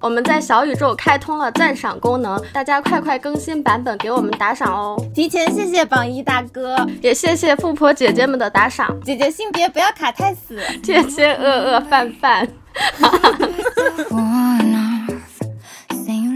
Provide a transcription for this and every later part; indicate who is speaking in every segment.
Speaker 1: 我们在小宇宙开通了赞赏功能，大家快快更新版本给我们打赏哦！
Speaker 2: 提前谢谢榜一大哥，
Speaker 1: 也谢谢富婆姐姐们的打赏。
Speaker 2: 姐姐性别不要卡太死，
Speaker 1: 姐姐饿饿饭饭。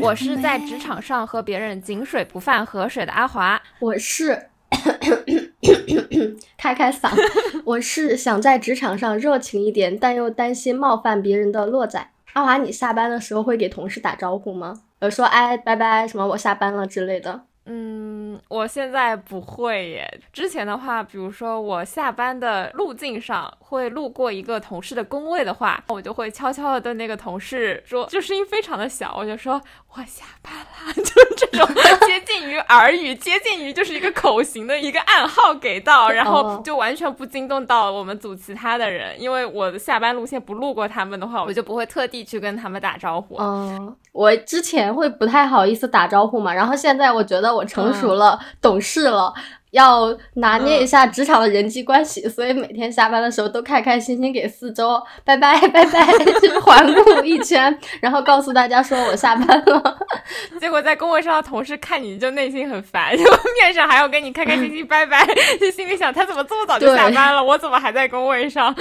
Speaker 3: 我是在职场上和别人井水不犯河水的阿华，
Speaker 1: 我是 开开嗓，我是想在职场上热情一点，但又担心冒犯别人的洛仔。阿华，你下班的时候会给同事打招呼吗？呃，说哎，拜拜，什么我下班了之类的。
Speaker 3: 嗯，我现在不会耶。之前的话，比如说我下班的路径上会路过一个同事的工位的话，我就会悄悄的对那个同事说，就声音非常的小，我就说我下班啦，就是这种接近于耳语，接近于就是一个口型的一个暗号给到，然后就完全不惊动到我们组其他的人，因为我的下班路线不路过他们的话，我就不会特地去跟他们打招呼。
Speaker 1: 嗯，我之前会不太好意思打招呼嘛，然后现在我觉得。我成熟了，懂事了。要拿捏一下职场的人际关系，所以每天下班的时候都开开心心给四周拜拜拜拜，就环顾一圈，然后告诉大家说我下班了。
Speaker 3: 结果在工位上的同事看你就内心很烦，就面上还要跟你开开心心拜拜，就心里想他怎么这么早就下班了，我怎么还在工位上？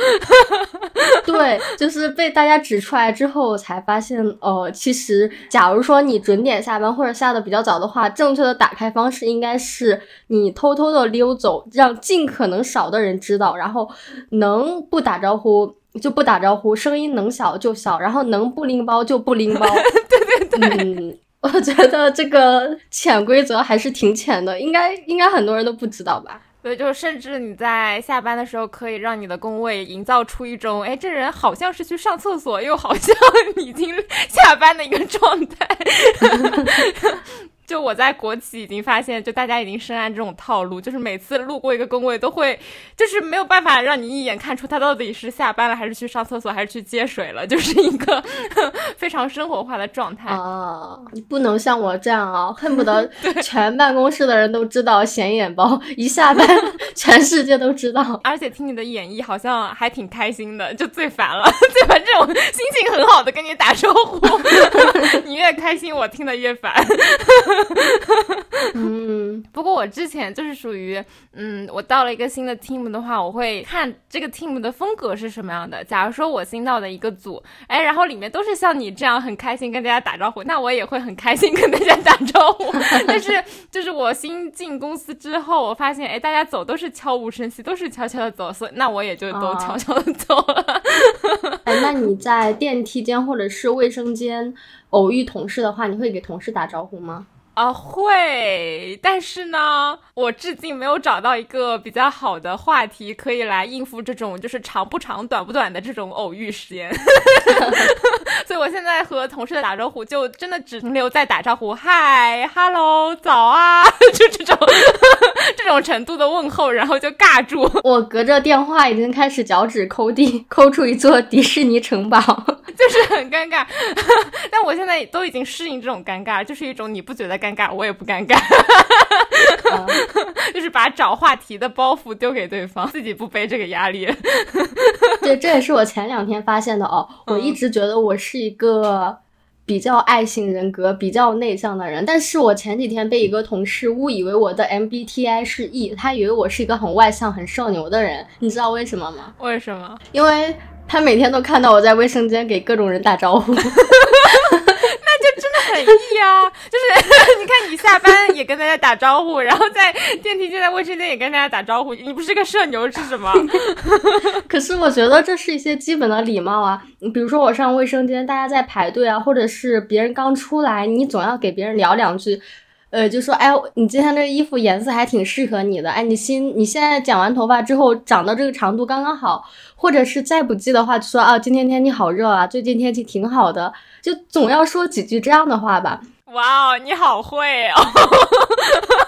Speaker 1: 对，就是被大家指出来之后才发现，哦，其实假如说你准点下班或者下的比较早的话，正确的打开方式应该是你偷偷。偷偷溜走，让尽可能少的人知道，然后能不打招呼就不打招呼，声音能小就小，然后能不拎包就不拎包。
Speaker 3: 对对对，
Speaker 1: 嗯，我觉得这个潜规则还是挺浅的，应该应该很多人都不知道吧？
Speaker 3: 对，就甚至你在下班的时候，可以让你的工位营造出一种，哎，这人好像是去上厕所，又好像已经下班的一个状态。就我在国企已经发现，就大家已经深谙这种套路，就是每次路过一个工位，都会就是没有办法让你一眼看出他到底是下班了，还是去上厕所，还是去接水了，就是一个 非常生活化的状态
Speaker 1: 啊！你不能像我这样啊，恨不得 全办公室的人都知道显眼包，一下班 全世界都知道。
Speaker 3: 而且听你的演绎，好像还挺开心的，就最烦了，最烦这种心情很好的跟你打招呼，你越开心，我听的越烦。
Speaker 1: 嗯，
Speaker 3: 不过我之前就是属于，嗯，我到了一个新的 team 的话，我会看这个 team 的风格是什么样的。假如说我新到的一个组，哎，然后里面都是像你这样很开心跟大家打招呼，那我也会很开心跟大家打招呼。但是就是我新进公司之后，我发现，哎，大家走都是悄无声息，都是悄悄的走，所以那我也就都悄悄的走了。
Speaker 1: 哎，那你在电梯间或者是卫生间偶遇同事的话，你会给同事打招呼吗？
Speaker 3: 啊会，但是呢，我至今没有找到一个比较好的话题可以来应付这种就是长不长、短不短的这种偶遇时间，所以我现在和同事的打招呼就真的只停留在打招呼，嗨，hello，早啊，就这种 这种程度的问候，然后就尬住。
Speaker 1: 我隔着电话已经开始脚趾抠地，抠出一座迪士尼城堡，
Speaker 3: 就是很尴尬。但我现在都已经适应这种尴尬，就是一种你不觉得。尴尬，我也不尴尬，就是把找话题的包袱丢给对方，自己不背这个压力。
Speaker 1: 对，这也是我前两天发现的哦。我一直觉得我是一个比较爱性人格、比较内向的人，但是我前几天被一个同事误以为我的 MBTI 是 E，他以为我是一个很外向、很社牛的人。你知道为什么吗？
Speaker 3: 为什么？
Speaker 1: 因为他每天都看到我在卫生间给各种人打招呼。
Speaker 3: 很易啊！就是 你看，你下班也跟大家打招呼，然后在电梯间、在卫生间也跟大家打招呼，你不是个社牛是什么？
Speaker 1: 可是我觉得这是一些基本的礼貌啊。你比如说，我上卫生间，大家在排队啊，或者是别人刚出来，你总要给别人聊两句。呃，就说，哎，你今天这个衣服颜色还挺适合你的，哎，你新你现在剪完头发之后长到这个长度刚刚好，或者是再不济的话，就说啊，今天天气好热啊，最近天气挺好的，就总要说几句这样的话吧。
Speaker 3: 哇哦，你好会哦！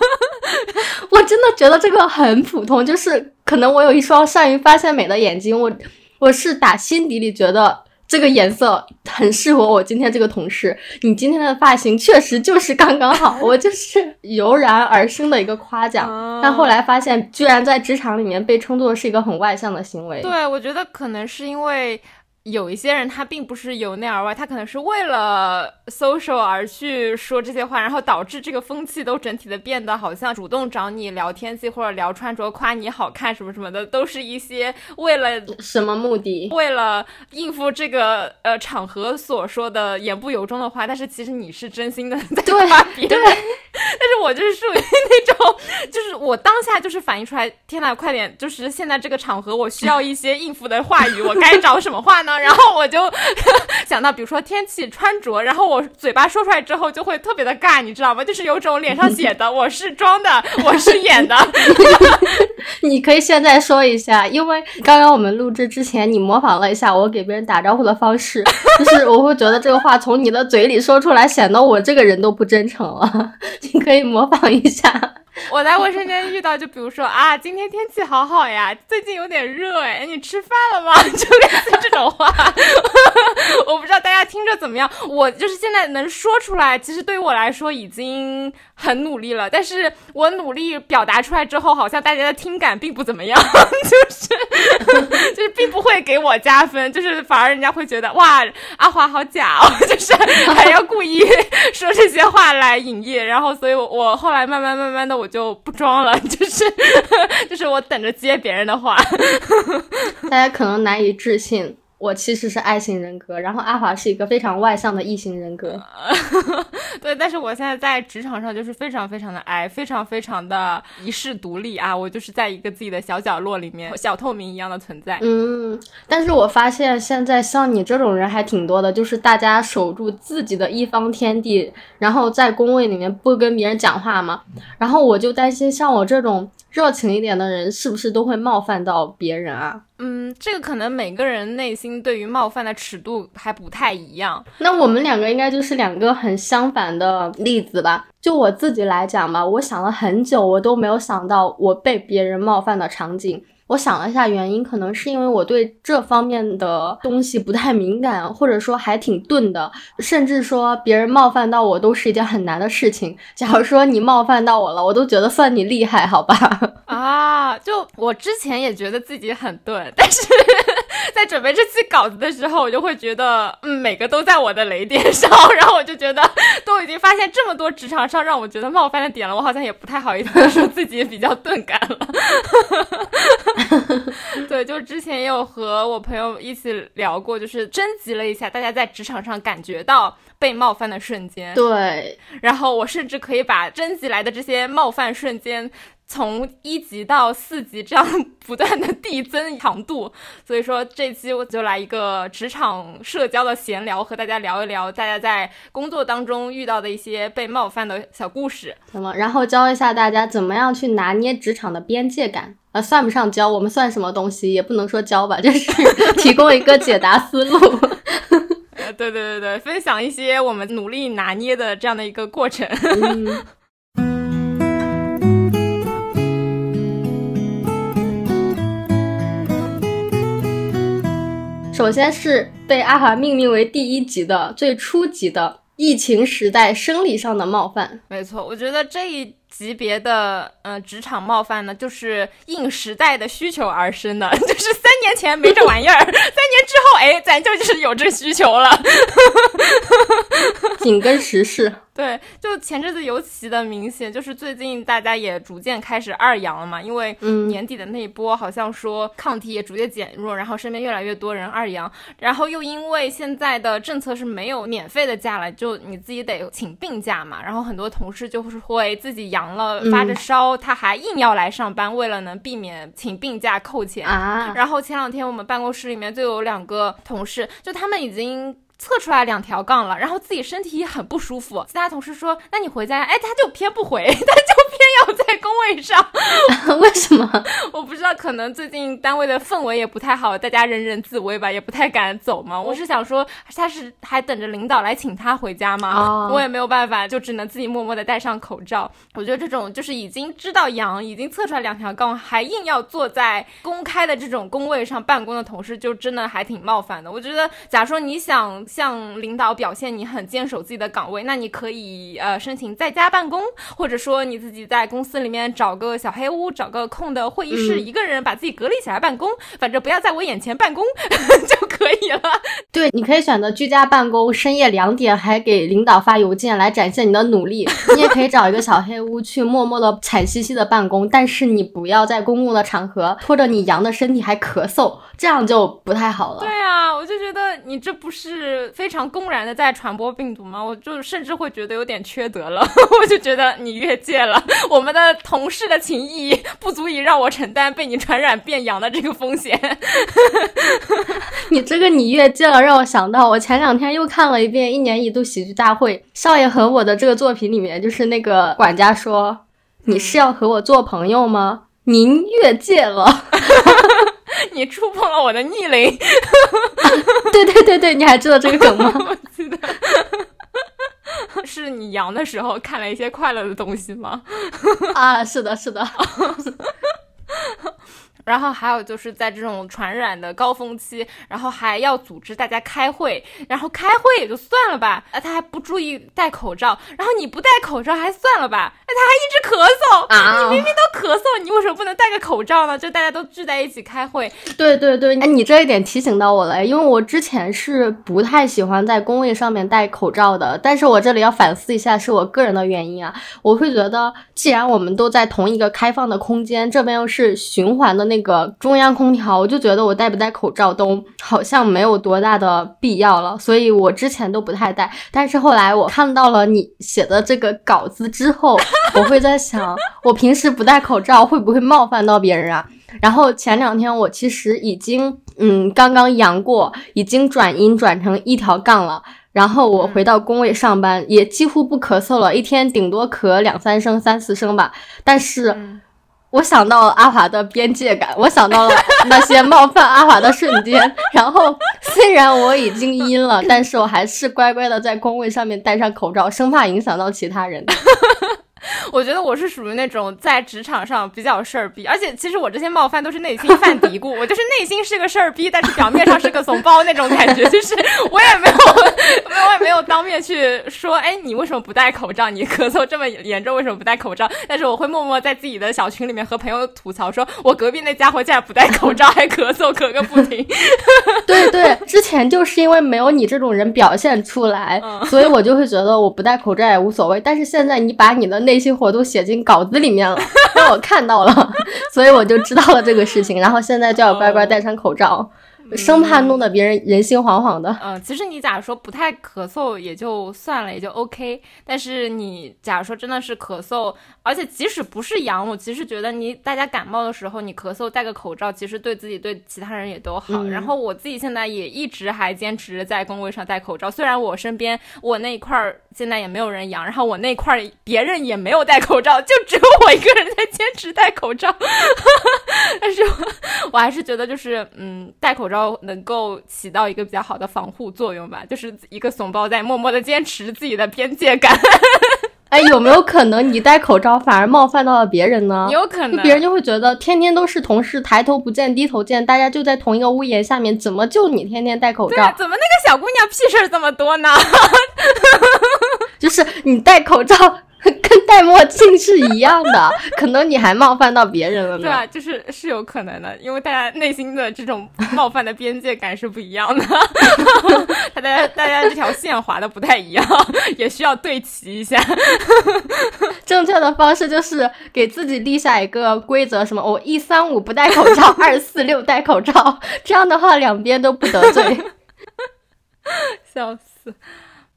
Speaker 1: 我真的觉得这个很普通，就是可能我有一双善于发现美的眼睛，我我是打心底里觉得。这个颜色很适合我今天这个同事。你今天的发型确实就是刚刚好，我就是油然而生的一个夸奖。但后来发现，居然在职场里面被称作是一个很外向的行为。
Speaker 3: 对，我觉得可能是因为。有一些人他并不是由内而外，他可能是为了 social 而去说这些话，然后导致这个风气都整体的变得好像主动找你聊天气或者聊穿着，夸你好看什么什么的，都是一些为了
Speaker 1: 什么目的？
Speaker 3: 为了应付这个呃场合所说的言不由衷的话，但是其实你是真心的在 夸别人。但是我就是属于那种，就是我当下就是反应出来，天呐，快点！就是现在这个场合，我需要一些应付的话语，我该找什么话然后我就 想到，比如说天气、穿着，然后我嘴巴说出来之后就会特别的尬，你知道吗？就是有种脸上写的我是装的，我是演的。
Speaker 1: 你可以现在说一下，因为刚刚我们录制之前，你模仿了一下我给别人打招呼的方式，就是我会觉得这个话从你的嘴里说出来，显得我这个人都不真诚了。你可以模仿一下。
Speaker 3: 我在卫生间遇到，就比如说啊，今天天气好好呀，最近有点热哎，你吃饭了吗？就类似这种话，我不知道大家听着怎么样。我就是现在能说出来，其实对于我来说已经很努力了。但是我努力表达出来之后，好像大家的听感并不怎么样，就是我加分，就是反而人家会觉得哇，阿华好假哦，就是还要故意说这些话来引业。然后，所以我后来慢慢慢慢的。我就不装了，就是 就是我等着接别人的话，
Speaker 1: 大家可能难以置信。我其实是爱型人格，然后阿华是一个非常外向的异型人格。
Speaker 3: 对，但是我现在在职场上就是非常非常的矮，非常非常的一世独立啊！我就是在一个自己的小角落里面，小透明一样的存在。
Speaker 1: 嗯，但是我发现现在像你这种人还挺多的，就是大家守住自己的一方天地，然后在工位里面不跟别人讲话嘛。然后我就担心，像我这种。热情一点的人是不是都会冒犯到别人啊？
Speaker 3: 嗯，这个可能每个人内心对于冒犯的尺度还不太一样。
Speaker 1: 那我们两个应该就是两个很相反的例子吧？就我自己来讲吧，我想了很久，我都没有想到我被别人冒犯的场景。我想了一下，原因可能是因为我对这方面的东西不太敏感，或者说还挺钝的，甚至说别人冒犯到我都是一件很难的事情。假如说你冒犯到我了，我都觉得算你厉害，好吧？
Speaker 3: 啊，就我之前也觉得自己很钝，但是 在准备这期稿子的时候，我就会觉得，嗯，每个都在我的雷点上，然后我就觉得都已经发现这么多职场上让我觉得冒犯的点了，我好像也不太好意思说自己比较钝感了。对，就之前也有和我朋友一起聊过，就是征集了一下大家在职场上感觉到被冒犯的瞬间。
Speaker 1: 对，
Speaker 3: 然后我甚至可以把征集来的这些冒犯瞬间。从一级到四级，这样 不断的递增强度，所以说这期我就来一个职场社交的闲聊，和大家聊一聊大家在工作当中遇到的一些被冒犯的小故事。
Speaker 1: 那么，然后教一下大家怎么样去拿捏职场的边界感。啊，算不上教，我们算什么东西？也不能说教吧，就是 提供一个解答思路。
Speaker 3: 呃，对对对对，分享一些我们努力拿捏的这样的一个过程。
Speaker 1: 首先是被阿华命名为第一级的最初级的疫情时代生理上的冒犯。
Speaker 3: 没错，我觉得这一级别的呃职场冒犯呢，就是应时代的需求而生的，就是三年前没这玩意儿，三年之后哎，咱就就是有这需求了，
Speaker 1: 紧跟时事。
Speaker 3: 对，就前阵子尤其的明显，就是最近大家也逐渐开始二阳了嘛，因为年底的那一波好像说抗体也逐渐减弱，然后身边越来越多人二阳，然后又因为现在的政策是没有免费的假了，就你自己得请病假嘛，然后很多同事就是会自己阳了发着烧，他还硬要来上班，为了能避免请病假扣钱
Speaker 1: 啊。
Speaker 3: 然后前两天我们办公室里面就有两个同事，就他们已经。测出来两条杠了，然后自己身体也很不舒服。其他同事说：“那你回家呀？”哎，他就偏不回，他就偏要在工位上。
Speaker 1: 为什么？
Speaker 3: 我不知道，可能最近单位的氛围也不太好，大家人人自危吧，也不太敢走嘛。我是想说，他是还等着领导来请他回家吗？我也没有办法，就只能自己默默的戴上口罩。我觉得这种就是已经知道阳，已经测出来两条杠，还硬要坐在公开的这种工位上办公的同事，就真的还挺冒犯的。我觉得，假如说你想。向领导表现你很坚守自己的岗位，那你可以呃申请在家办公，或者说你自己己在公司里面找个小黑屋，找个空的会议室，一个人把自己隔离起来办公，反正不要在我眼前办公 就可以了。
Speaker 1: 对，你可以选择居家办公，深夜两点还给领导发邮件来展现你的努力。你也可以找一个小黑屋去默默的惨兮兮的办公，但是你不要在公共的场合拖着你阳的身体还咳嗽，这样就不太好了。
Speaker 3: 对啊，我就觉得你这不是非常公然的在传播病毒吗？我就甚至会觉得有点缺德了。我就觉得你越界了，我们的同事的情谊不足以让我承担被你传染变阳的这个风险。
Speaker 1: 你这个你越界了，让我想到我前两天又看了一遍《一年一度喜剧大会》，少爷和我的这个作品里面，就是那个管家说：“你是要和我做朋友吗？您越界了，
Speaker 3: 你触碰了我的逆鳞。”
Speaker 1: 对对对对，你还知道这个梗吗？
Speaker 3: 我记得。是你阳的时候看了一些快乐的东西吗？
Speaker 1: 啊，是的，是的。
Speaker 3: 然后还有就是在这种传染的高峰期，然后还要组织大家开会，然后开会也就算了吧，啊，他还不注意戴口罩，然后你不戴口罩还算了吧，哎，他还一直咳嗽啊！你明明都咳嗽，你为什么不能戴个口罩呢？就大家都聚在一起开会。
Speaker 1: 对对对，哎，你这一点提醒到我了，因为我之前是不太喜欢在工位上面戴口罩的，但是我这里要反思一下，是我个人的原因啊，我会觉得，既然我们都在同一个开放的空间，这边又是循环的那。那个中央空调，我就觉得我戴不戴口罩都好像没有多大的必要了，所以我之前都不太戴。但是后来我看到了你写的这个稿子之后，我会在想，我平时不戴口罩会不会冒犯到别人啊？然后前两天我其实已经嗯刚刚阳过，已经转阴转成一条杠了。然后我回到工位上班，也几乎不咳嗽了，一天顶多咳两三声、三四声吧。但是。我想到了阿华的边界感，我想到了那些冒犯阿华的瞬间。然后虽然我已经阴了，但是我还是乖乖的在工位上面戴上口罩，生怕影响到其他人。
Speaker 3: 我觉得我是属于那种在职场上比较事儿逼，而且其实我这些冒犯都是内心犯嘀咕，我就是内心是个事儿逼，但是表面上是个怂包那种感觉，就是我也没有，我也没有当面去说，哎，你为什么不戴口罩？你咳嗽这么严重，为什么不戴口罩？但是我会默默在自己的小群里面和朋友吐槽，说我隔壁那家伙竟然不戴口罩还咳嗽，咳个不停。
Speaker 1: 对对，之前就是因为没有你这种人表现出来，所以我就会觉得我不戴口罩也无所谓。但是现在你把你的内心活动写进稿子里面了，让我看到了，所以我就知道了这个事情。然后现在就要乖乖戴上口罩。生怕弄得别人人心惶惶的。
Speaker 3: 嗯，其实你假如说不太咳嗽也就算了，也就 OK。但是你假如说真的是咳嗽，而且即使不是阳，我其实觉得你大家感冒的时候你咳嗽戴个口罩，其实对自己对其他人也都好。然后我自己现在也一直还坚持在工位上戴口罩，虽然我身边我那一块儿现在也没有人阳，然后我那块儿别人也没有戴口罩，就只有我一个人在坚持戴口罩。但是我还是觉得就是嗯戴口罩。能够起到一个比较好的防护作用吧，就是一个怂包在默默的坚持自己的边界感。
Speaker 1: 哎，有没有可能你戴口罩反而冒犯到了别人呢？
Speaker 3: 有可能，
Speaker 1: 别人就会觉得天天都是同事，抬头不见低头见，大家就在同一个屋檐下面，怎么就你天天戴口罩？
Speaker 3: 怎么那个小姑娘屁事儿这么多呢？
Speaker 1: 就是你戴口罩。跟戴墨镜是一样的，可能你还冒犯到别人了呢。
Speaker 3: 对啊，就是是有可能的，因为大家内心的这种冒犯的边界感是不一样的，大家大家这条线划的不太一样，也需要对齐一下。
Speaker 1: 正确的方式就是给自己立下一个规则，什么我一三五不戴口罩，二四六戴口罩，这样的话两边都不得罪。
Speaker 3: 笑死，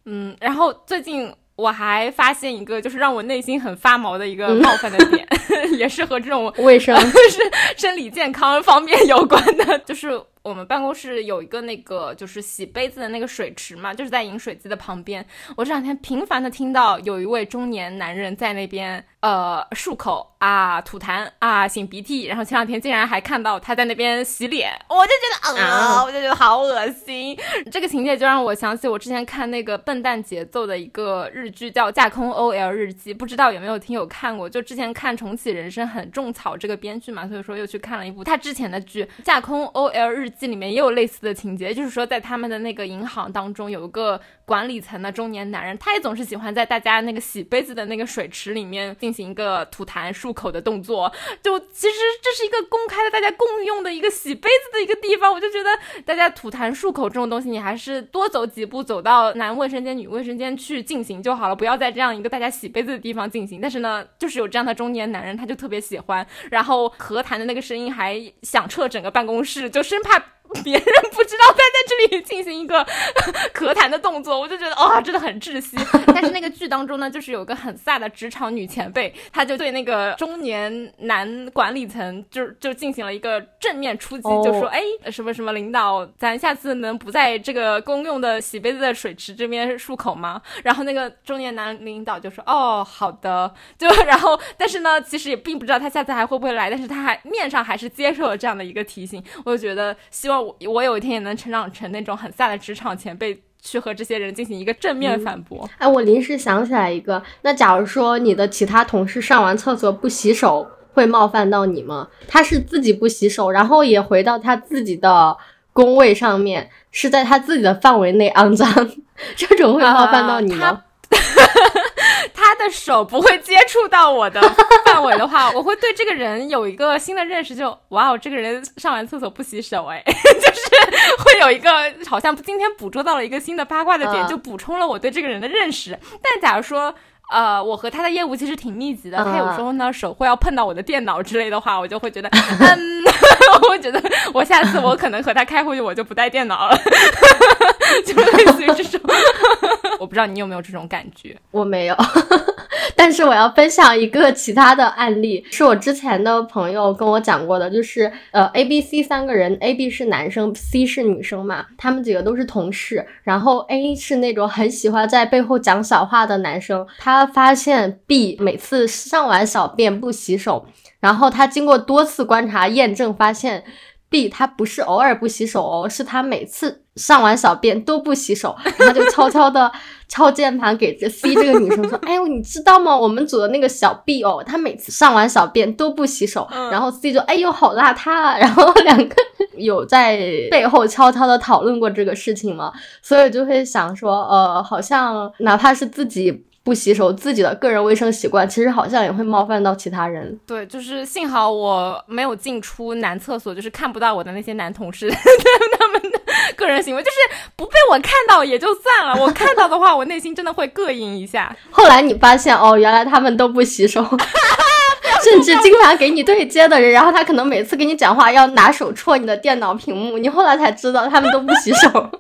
Speaker 3: 嗯，然后最近。我还发现一个，就是让我内心很发毛的一个冒犯的点，也是和这种
Speaker 1: 卫生、
Speaker 3: 是生理健康方面有关的，就是。我们办公室有一个那个就是洗杯子的那个水池嘛，就是在饮水机的旁边。我这两天频繁的听到有一位中年男人在那边呃漱口啊、吐痰啊、擤鼻涕，然后前两天竟然还看到他在那边洗脸，我就觉得啊，我就觉得好恶心。这个情节就让我想起我之前看那个笨蛋节奏的一个日剧叫《架空 OL 日记》，不知道有没有听友看过？就之前看重启人生很种草这个编剧嘛，所以说又去看了一部他之前的剧《架空 OL 日记》。记里面也有类似的情节，就是说在他们的那个银行当中，有一个管理层的中年男人，他也总是喜欢在大家那个洗杯子的那个水池里面进行一个吐痰漱口的动作。就其实这是一个公开的、大家共用的一个洗杯子的一个地方，我就觉得大家吐痰漱口这种东西，你还是多走几步，走到男卫生间、女卫生间去进行就好了，不要在这样一个大家洗杯子的地方进行。但是呢，就是有这样的中年男人，他就特别喜欢，然后咳痰的那个声音还响彻整个办公室，就生怕。别人不知道他在这里进行一个 咳痰的动作，我就觉得啊，真的很窒息。但是那个剧当中呢，就是有个很飒的职场女前辈，她就对那个中年男管理层就就进行了一个正面出击，就说：“哎，什么什么领导，咱下次能不在这个公用的洗杯子的水池这边漱口吗？”然后那个中年男领导就说：“哦，好的。”就然后，但是呢，其实也并不知道他下次还会不会来，但是他还面上还是接受了这样的一个提醒。我就觉得希望。我我有一天也能成长成那种很飒的职场前辈，去和这些人进行一个正面反驳。
Speaker 1: 哎，我临时想起来一个，那假如说你的其他同事上完厕所不洗手，会冒犯到你吗？他是自己不洗手，然后也回到他自己的工位上面，是在他自己的范围内肮脏，这种会冒犯到你吗？
Speaker 3: 他的手不会接触到我的 范围的话，我会对这个人有一个新的认识。就哇哦，这个人上完厕所不洗手，哎，就是会有一个好像今天捕捉到了一个新的八卦的点，就补充了我对这个人的认识。但假如说，呃，我和他的业务其实挺密集的，他有时候呢手会要碰到我的电脑之类的话，我就会觉得，嗯，我会觉得我下次我可能和他开会我就不带电脑了，就类似于这种。我不知道你有没有这种感觉，
Speaker 1: 我没有，但是我要分享一个其他的案例，是我之前的朋友跟我讲过的，就是呃，A、B、C 三个人，A、B 是男生，C 是女生嘛，他们几个都是同事，然后 A 是那种很喜欢在背后讲小话的男生，他发现 B 每次上完小便不洗手，然后他经过多次观察验证，发现 B 他不是偶尔不洗手哦，是他每次。上完小便都不洗手，然后就悄悄的 敲键盘给这 C 这个女生说：“哎呦，你知道吗？我们组的那个小 B 哦，他每次上完小便都不洗手。”然后 C 就：“哎呦，好邋遢啊！”然后两个有在背后悄悄的讨论过这个事情吗？所以就会想说，呃，好像哪怕是自己。不洗手，自己的个人卫生习惯其实好像也会冒犯到其他人。
Speaker 3: 对，就是幸好我没有进出男厕所，就是看不到我的那些男同事 他们的个人行为，就是不被我看到也就算了，我看到的话，我内心真的会膈应一下。
Speaker 1: 后来你发现哦，原来他们都不洗手，甚至经常给你对接的人，然后他可能每次跟你讲话要拿手戳你的电脑屏幕，你后来才知道他们都不洗手。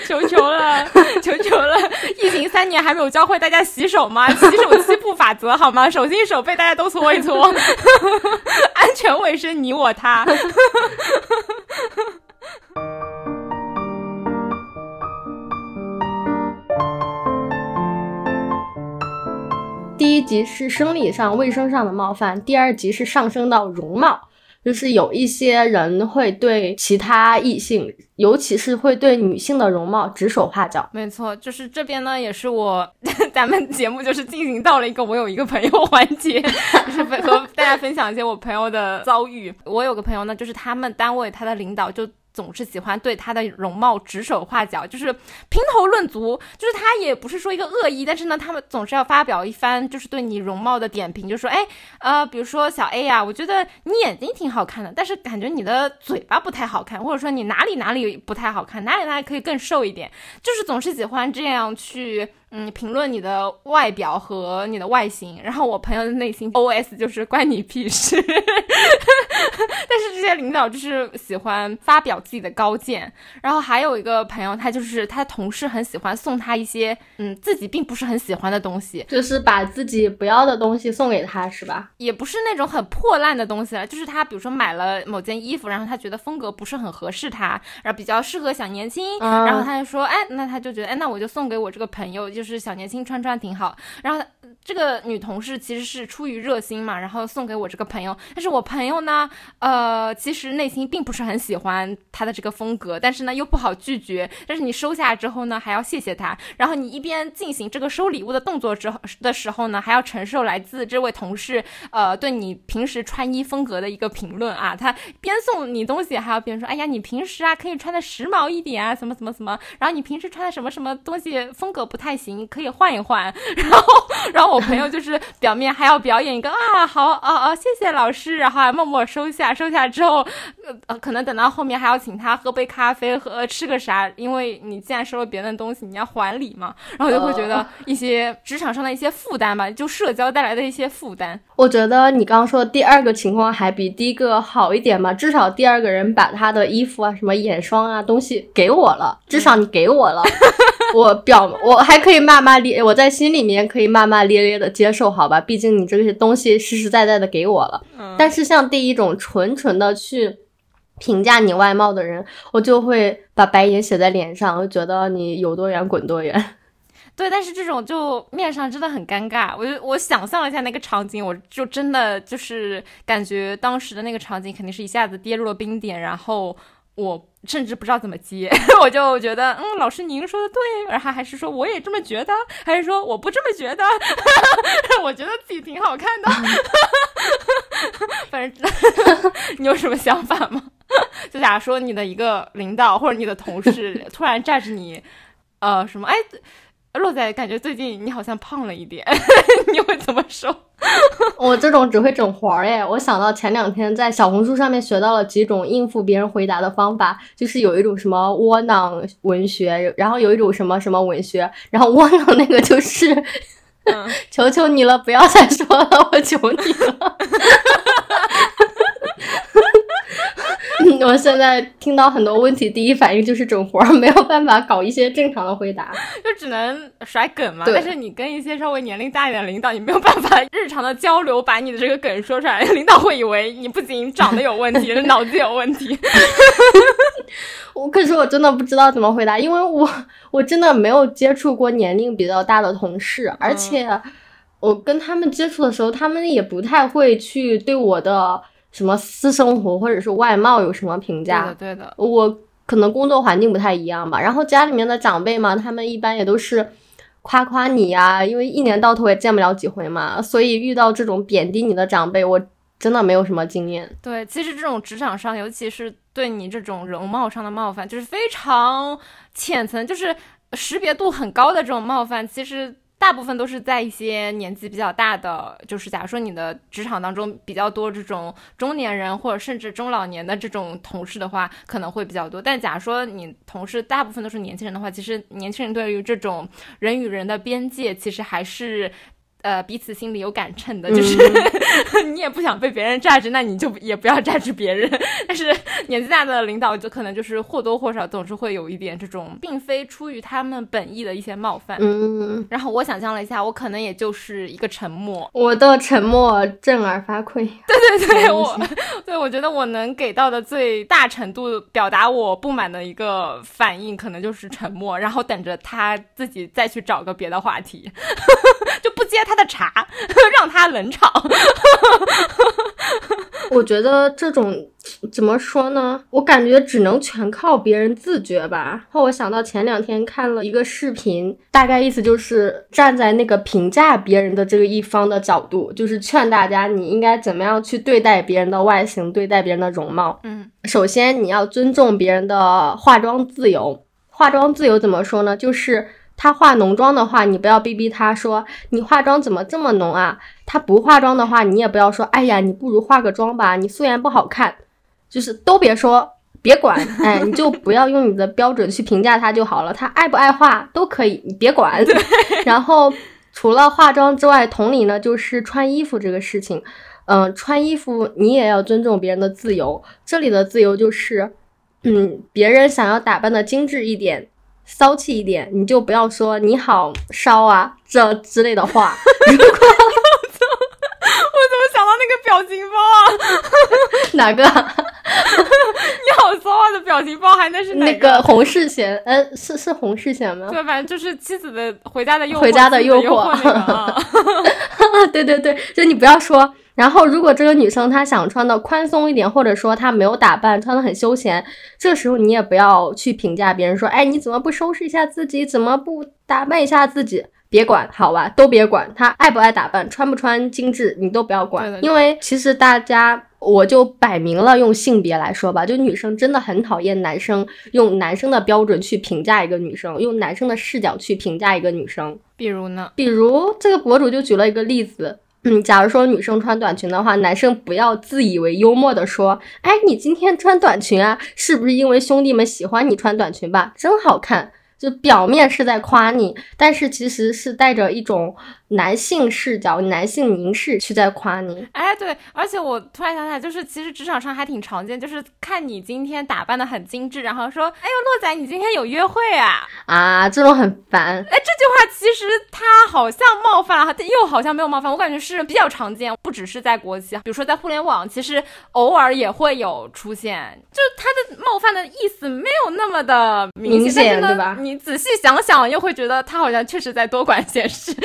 Speaker 3: 求求了，求求了！疫情三年还没有教会大家洗手吗？洗手七步法则好吗？手心手背大家都搓一搓，安全卫生你我他。
Speaker 1: 第一集是生理上、卫生上的冒犯，第二集是上升到容貌。就是有一些人会对其他异性，尤其是会对女性的容貌指手画脚。
Speaker 3: 没错，就是这边呢，也是我 咱们节目就是进行到了一个我有一个朋友 环节，就是和大家分享一些我朋友的遭遇。我有个朋友呢，就是他们单位他的领导就。总是喜欢对她的容貌指手画脚，就是评头论足，就是他也不是说一个恶意，但是呢，他们总是要发表一番就是对你容貌的点评，就说，哎，呃，比如说小 A 呀，我觉得你眼睛挺好看的，但是感觉你的嘴巴不太好看，或者说你哪里哪里不太好看，哪里哪里可以更瘦一点，就是总是喜欢这样去。嗯，评论你的外表和你的外形，然后我朋友的内心 OS 就是关你屁事。但是这些领导就是喜欢发表自己的高见，然后还有一个朋友，他就是他同事很喜欢送他一些嗯自己并不是很喜欢的东西，
Speaker 1: 就是把自己不要的东西送给他，是吧？
Speaker 3: 也不是那种很破烂的东西了，就是他比如说买了某件衣服，然后他觉得风格不是很合适他，然后比较适合小年轻，然后他就说，哎，那他就觉得，哎，那我就送给我这个朋友就。就是小年轻穿穿挺好，然后这个女同事其实是出于热心嘛，然后送给我这个朋友，但是我朋友呢呃，其实内心并不是很喜欢他的这个风格，但是呢又不好拒绝。但是你收下之后呢，还要谢谢他。然后你一边进行这个收礼物的动作之后的时候呢，还要承受来自这位同事呃对你平时穿衣风格的一个评论啊。他边送你东西，还要边说：“哎呀，你平时啊可以穿的时髦一点啊，什么什么什么。然后你平时穿的什么什么东西风格不太行，可以换一换。”然后，然后我朋友就是表面还要表演一个啊，好哦哦，谢谢老师，然后默默收下，收下之后，呃，可能等到后面还要请他喝杯咖啡，喝吃个啥，因为你既然收了别人的东西，你要还礼嘛，然后就会觉得一些职场上的一些负担吧，就社交带来的一些负担。
Speaker 1: 我觉得你刚刚说的第二个情况还比第一个好一点吧，至少第二个人把他的衣服啊、什么眼霜啊东西给我了，至少你给我了，我表我还可以骂骂咧，我在心里面可以骂骂咧咧的接受，好吧，毕竟你这些东西实实在在的给我了。但是像第一种纯纯的去评价你外貌的人，我就会把白眼写在脸上，我觉得你有多远滚多远。
Speaker 3: 对，但是这种就面上真的很尴尬。我就我想象了一下那个场景，我就真的就是感觉当时的那个场景肯定是一下子跌入了冰点，然后我甚至不知道怎么接，我就觉得，嗯，老师您说的对，然后还是说我也这么觉得，还是说我不这么觉得？我觉得自己挺好看的，反正你有什么想法吗？就假如说你的一个领导或者你的同事突然站着你，呃，什么？哎。洛仔，感觉最近你好像胖了一点，你会怎么说？
Speaker 1: 我这种只会整活儿哎！我想到前两天在小红书上面学到了几种应付别人回答的方法，就是有一种什么窝囊文学，然后有一种什么什么文学，然后窝囊那个就是，求求你了，不要再说了，我求你了。我现在听到很多问题，第一反应就是整活儿，没有办法搞一些正常的回答，
Speaker 3: 就只能甩梗嘛。但是你跟一些稍微年龄大一点的领导，你没有办法日常的交流，把你的这个梗说出来，领导会以为你不仅长得有问题，脑子有问题。
Speaker 1: 我可是我真的不知道怎么回答，因为我我真的没有接触过年龄比较大的同事，而且我跟他们接触的时候，他们也不太会去对我的。什么私生活或者是外貌有什么评价？
Speaker 3: 对的，
Speaker 1: 我可能工作环境不太一样吧。然后家里面的长辈嘛，他们一般也都是夸夸你呀，因为一年到头也见不了几回嘛，所以遇到这种贬低你的长辈，我真的没有什么经验。
Speaker 3: 对，其实这种职场上，尤其是对你这种容貌上的冒犯，就是非常浅层，就是识别度很高的这种冒犯，其实。大部分都是在一些年纪比较大的，就是假如说你的职场当中比较多这种中年人或者甚至中老年的这种同事的话，可能会比较多。但假如说你同事大部分都是年轻人的话，其实年轻人对于这种人与人的边界，其实还是。呃，彼此心里有杆秤的，就是 你也不想被别人榨汁，那你就也不要榨汁别人。但是年纪大的领导就可能就是或多或少总是会有一点这种，并非出于他们本意的一些冒犯。
Speaker 1: 嗯，
Speaker 3: 然后我想象了一下，我可能也就是一个沉默。
Speaker 1: 我的沉默震耳发聩。
Speaker 3: 对对对，我对我觉得我能给到的最大程度表达我不满的一个反应，可能就是沉默，然后等着他自己再去找个别的话题，就不接他。他的茶，让他冷场。
Speaker 1: 我觉得这种怎么说呢？我感觉只能全靠别人自觉吧。然后我想到前两天看了一个视频，大概意思就是站在那个评价别人的这个一方的角度，就是劝大家你应该怎么样去对待别人的外形，对待别人的容貌。
Speaker 3: 嗯，
Speaker 1: 首先你要尊重别人的化妆自由。化妆自由怎么说呢？就是。他化浓妆的话，你不要逼逼她说你化妆怎么这么浓啊？她不化妆的话，你也不要说，哎呀，你不如化个妆吧，你素颜不好看，就是都别说，别管，哎，你就不要用你的标准去评价她就好了。她爱不爱化都可以，你别管。然后除了化妆之外，同理呢，就是穿衣服这个事情，嗯，穿衣服你也要尊重别人的自由。这里的自由就是，嗯，别人想要打扮的精致一点。骚气一点，你就不要说你好骚啊这之类的话。如果
Speaker 3: 我怎么想到那个表情包啊？
Speaker 1: 哪个？
Speaker 3: 你好骚啊的表情包还能是
Speaker 1: 那个洪世贤？呃，是是洪世贤吗？
Speaker 3: 对，反正就是妻子的回家的诱
Speaker 1: 回家的诱
Speaker 3: 惑。
Speaker 1: 对对对，就你不要说然后，如果这个女生她想穿的宽松一点，或者说她没有打扮，穿的很休闲，这时候你也不要去评价别人说，哎，你怎么不收拾一下自己，怎么不打扮一下自己？别管，好吧，都别管，她爱不爱打扮，穿不穿精致，你都不要管，因为其实大家，我就摆明了用性别来说吧，就女生真的很讨厌男生用男生的标准去评价一个女生，用男生的视角去评价一个女生。
Speaker 3: 比如呢？
Speaker 1: 比如这个博主就举了一个例子。嗯，假如说女生穿短裙的话，男生不要自以为幽默的说：“哎，你今天穿短裙啊，是不是因为兄弟们喜欢你穿短裙吧？真好看。”就表面是在夸你，但是其实是带着一种男性视角、男性凝视去在夸你。
Speaker 3: 哎，对，而且我突然想起来，就是其实职场上还挺常见，就是看你今天打扮的很精致，然后说：“哎呦，洛仔，你今天有约会啊？”
Speaker 1: 啊，这种很烦。
Speaker 3: 哎，这句话其实他好像冒犯了，又好像没有冒犯。我感觉是比较常见，不只是在国企，比如说在互联网，其实偶尔也会有出现，就是他的冒犯的意思没有那么的
Speaker 1: 明
Speaker 3: 显，
Speaker 1: 对吧？
Speaker 3: 你。你仔细想想，又会觉得他好像确实在多管闲事。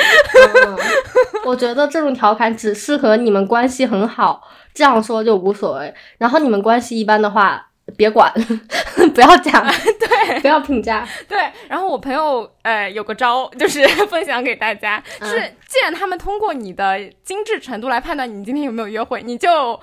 Speaker 1: 我觉得这种调侃只适合你们关系很好，这样说就无所谓。然后你们关系一般的话，别管，不要讲，
Speaker 3: 对，
Speaker 1: 不要评价。
Speaker 3: 对。然后我朋友呃有个招，就是 分享给大家，就是既然他们通过你的精致程度来判断你今天有没有约会，你就。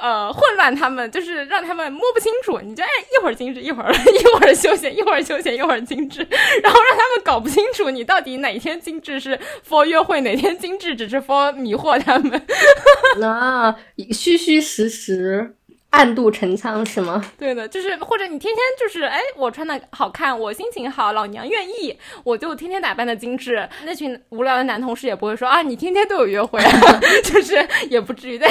Speaker 3: 呃，混乱他们 就是让他们摸不清楚，你就哎一会儿精致，一会儿 一会儿休闲，一会儿休闲，一会儿精致，然后让他们搞不清楚你到底哪天精致是 for 约会，哪天精致只是 for 迷惑他们。
Speaker 1: 那虚虚实实。暗度陈仓是吗？
Speaker 3: 对的，就是或者你天天就是哎，我穿的好看，我心情好，老娘愿意，我就天天打扮的精致。那群无聊的男同事也不会说啊，你天天都有约会，就是也不至于的。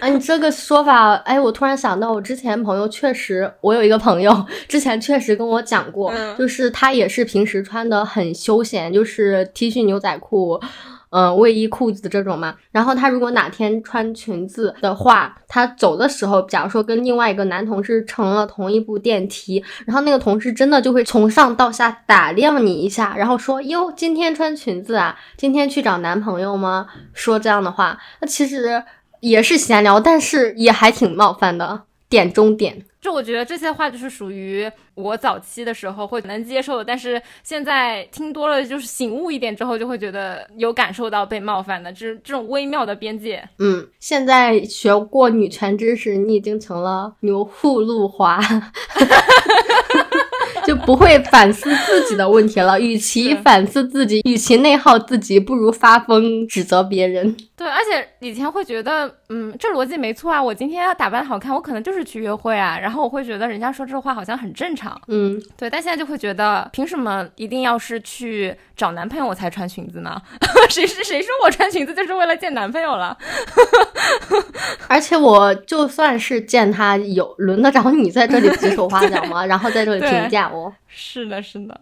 Speaker 1: 啊，你这个说法，哎，我突然想到，我之前朋友确实，我有一个朋友之前确实跟我讲过，就是他也是平时穿的很休闲，就是 T 恤牛仔裤。嗯，卫衣裤子这种嘛，然后他如果哪天穿裙子的话，他走的时候，假如说跟另外一个男同事乘了同一部电梯，然后那个同事真的就会从上到下打量你一下，然后说哟，今天穿裙子啊，今天去找男朋友吗？说这样的话，那其实也是闲聊，但是也还挺冒犯的，点中点。
Speaker 3: 就我觉得这些话就是属于我早期的时候会能接受的，但是现在听多了，就是醒悟一点之后，就会觉得有感受到被冒犯的，这这种微妙的边界。
Speaker 1: 嗯，现在学过女权知识，你已经成了牛户路华。就不会反思自己的问题了。与其反思自己，与其内耗自己，不如发疯指责别人。
Speaker 3: 对，而且以前会觉得，嗯，这逻辑没错啊。我今天要打扮好看，我可能就是去约会啊。然后我会觉得人家说这话好像很正常。
Speaker 1: 嗯，
Speaker 3: 对。但现在就会觉得，凭什么一定要是去找男朋友我才穿裙子呢？谁是谁说我穿裙子就是为了见男朋友了？
Speaker 1: 而且我就算是见他，有轮得着你在这里指手画脚吗？然后在这里评价我？
Speaker 3: 是的，是的。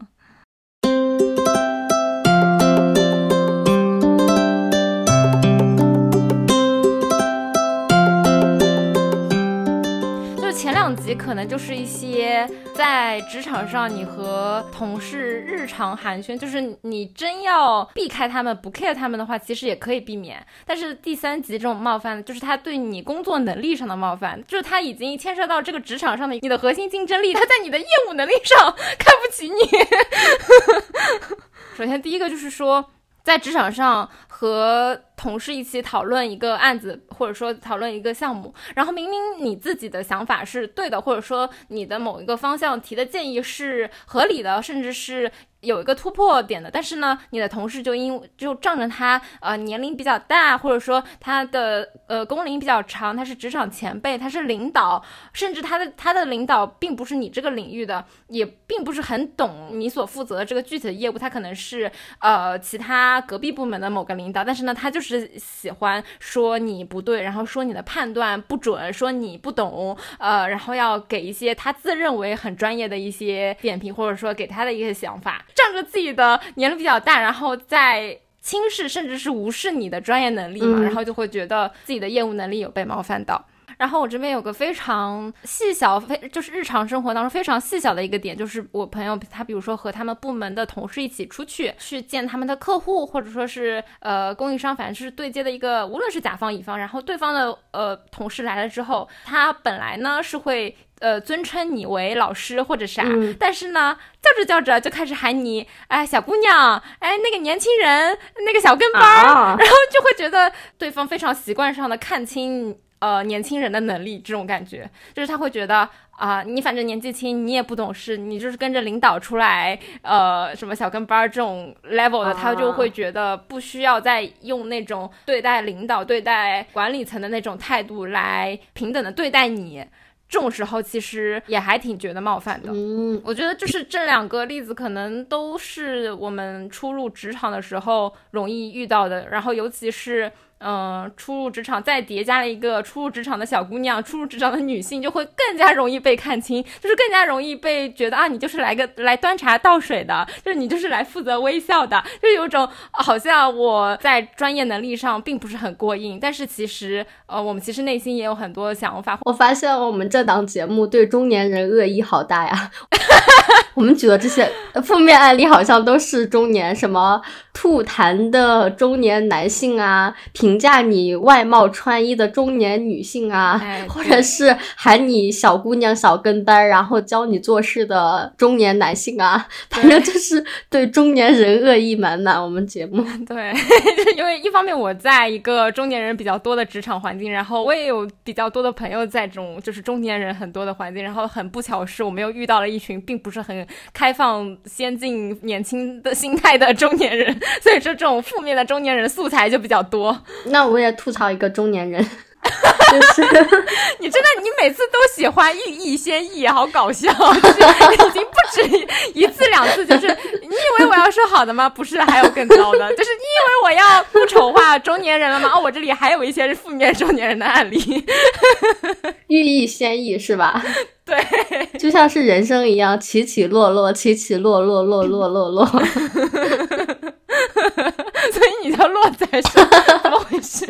Speaker 3: 级可能就是一些在职场上你和同事日常寒暄，就是你真要避开他们不 care 他们的话，其实也可以避免。但是第三级这种冒犯，就是他对你工作能力上的冒犯，就是他已经牵涉到这个职场上的你的核心竞争力，他在你的业务能力上看不起你。首先第一个就是说，在职场上和。同事一起讨论一个案子，或者说讨论一个项目，然后明明你自己的想法是对的，或者说你的某一个方向提的建议是合理的，甚至是有一个突破点的，但是呢，你的同事就因就仗着他呃年龄比较大，或者说他的呃工龄比较长，他是职场前辈，他是领导，甚至他的他的领导并不是你这个领域的，也并不是很懂你所负责的这个具体的业务，他可能是呃其他隔壁部门的某个领导，但是呢，他就是。喜欢说你不对，然后说你的判断不准，说你不懂，呃，然后要给一些他自认为很专业的一些点评，或者说给他的一些想法，仗着自己的年龄比较大，然后在轻视甚至是无视你的专业能力嘛，然后就会觉得自己的业务能力有被冒犯到。然后我这边有个非常细小、非就是日常生活当中非常细小的一个点，就是我朋友他比如说和他们部门的同事一起出去去见他们的客户，或者说是呃供应商，反正就是对接的一个，无论是甲方乙方，然后对方的呃同事来了之后，他本来呢是会。呃，尊称你为老师或者啥，但是呢，叫着叫着就开始喊你，哎，小姑娘，哎，那个年轻人，那个小跟班儿，然后就会觉得对方非常习惯上的看清呃年轻人的能力，这种感觉，就是他会觉得啊，你反正年纪轻，你也不懂事，你就是跟着领导出来，呃，什么小跟班儿这种 level 的，他就会觉得不需要再用那种对待领导、对待管理层的那种态度来平等的对待你。这种时候其实也还挺觉得冒犯的。
Speaker 1: 嗯，
Speaker 3: 我觉得就是这两个例子可能都是我们初入职场的时候容易遇到的，然后尤其是。嗯，初入职场再叠加了一个初入职场的小姑娘，初入职场的女性就会更加容易被看清，就是更加容易被觉得啊，你就是来个来端茶倒水的，就是你就是来负责微笑的，就有种好像我在专业能力上并不是很过硬，但是其实呃，我们其实内心也有很多想法。
Speaker 1: 我发现我们这档节目对中年人恶意好大呀。我们举的这些负面案例，好像都是中年什么吐痰的中年男性啊，评价你外貌穿衣的中年女性啊，或者是喊你小姑娘、小跟班，然后教你做事的中年男性啊，反正就是对中年人恶意满满。我们节目
Speaker 3: 对，因为一方面我在一个中年人比较多的职场环境，然后我也有比较多的朋友在这种就是中年人很多的环境，然后很不巧是，我们又遇到了一群并不是很。开放、先进、年轻的心态的中年人，所以说这种负面的中年人素材就比较多。
Speaker 1: 那我也吐槽一个中年人，就是
Speaker 3: 你真的，你每次都喜欢欲意先抑，好搞笑，就是已经不止一次两次。就是你以为我要说好的吗？不是，还有更糟的。就是你以为我要不丑化中年人了吗？哦，我这里还有一些是负面中年人的案例。
Speaker 1: 欲意先抑是吧？
Speaker 3: 对，
Speaker 1: 就像是人生一样，起起落落，起起落落，落落落落。所
Speaker 3: 以你叫落在是怎么回事？